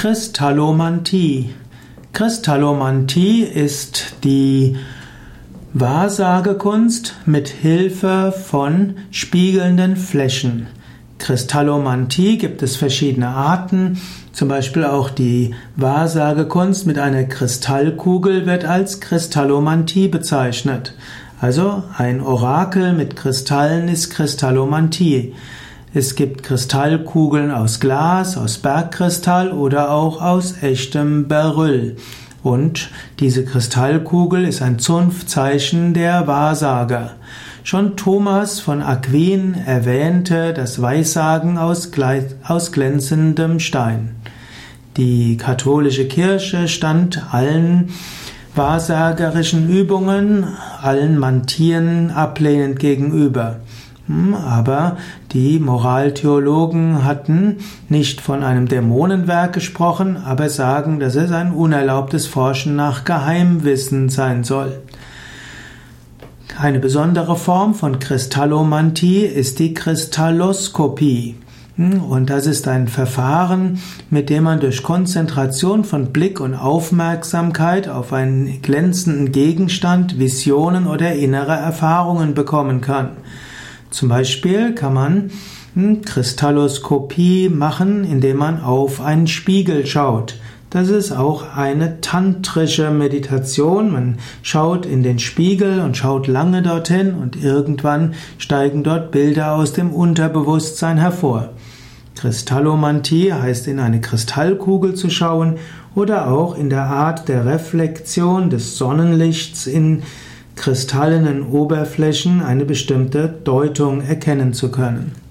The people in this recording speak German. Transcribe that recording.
Kristallomantie. Kristallomantie ist die Wahrsagekunst mit Hilfe von spiegelnden Flächen. Kristallomantie gibt es verschiedene Arten, zum Beispiel auch die Wahrsagekunst mit einer Kristallkugel wird als Kristallomantie bezeichnet. Also ein Orakel mit Kristallen ist Kristallomantie. Es gibt Kristallkugeln aus Glas, aus Bergkristall oder auch aus echtem Beryl. Und diese Kristallkugel ist ein Zunftzeichen der Wahrsager. Schon Thomas von Aquin erwähnte das Weissagen aus, aus glänzendem Stein. Die katholische Kirche stand allen wahrsagerischen Übungen, allen Mantien ablehnend gegenüber. Aber die Moraltheologen hatten nicht von einem Dämonenwerk gesprochen, aber sagen, dass es ein unerlaubtes Forschen nach Geheimwissen sein soll. Eine besondere Form von Kristallomantie ist die Kristalloskopie. Und das ist ein Verfahren, mit dem man durch Konzentration von Blick und Aufmerksamkeit auf einen glänzenden Gegenstand Visionen oder innere Erfahrungen bekommen kann. Zum Beispiel kann man Kristalloskopie machen, indem man auf einen Spiegel schaut. Das ist auch eine tantrische Meditation. Man schaut in den Spiegel und schaut lange dorthin und irgendwann steigen dort Bilder aus dem Unterbewusstsein hervor. Kristallomantie heißt in eine Kristallkugel zu schauen oder auch in der Art der Reflexion des Sonnenlichts in kristallenen Oberflächen eine bestimmte Deutung erkennen zu können.